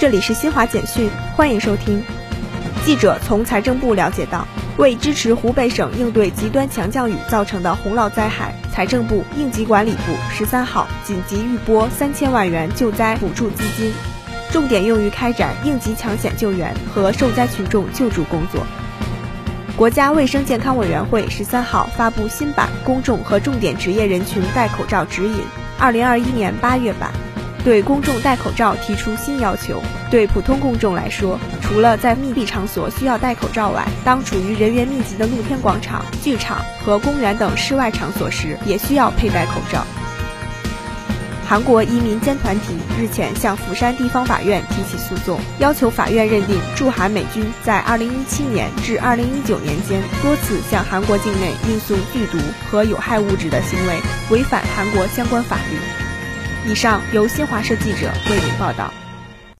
这里是新华简讯，欢迎收听。记者从财政部了解到，为支持湖北省应对极端强降雨造成的洪涝灾害，财政部应急管理部十三号紧急预拨三千万元救灾补助资金，重点用于开展应急抢险救援和受灾群众救助工作。国家卫生健康委员会十三号发布新版《公众和重点职业人群戴口罩指引（二零二一年八月版）》。对公众戴口罩提出新要求。对普通公众来说，除了在密闭场所需要戴口罩外，当处于人员密集的露天广场、剧场和公园等室外场所时，也需要佩戴口罩。韩国一民间团体日前向釜山地方法院提起诉讼，要求法院认定驻韩美军在2017年至2019年间多次向韩国境内运送剧毒和有害物质的行为违反韩国相关法律。以上由新华社记者为您报道。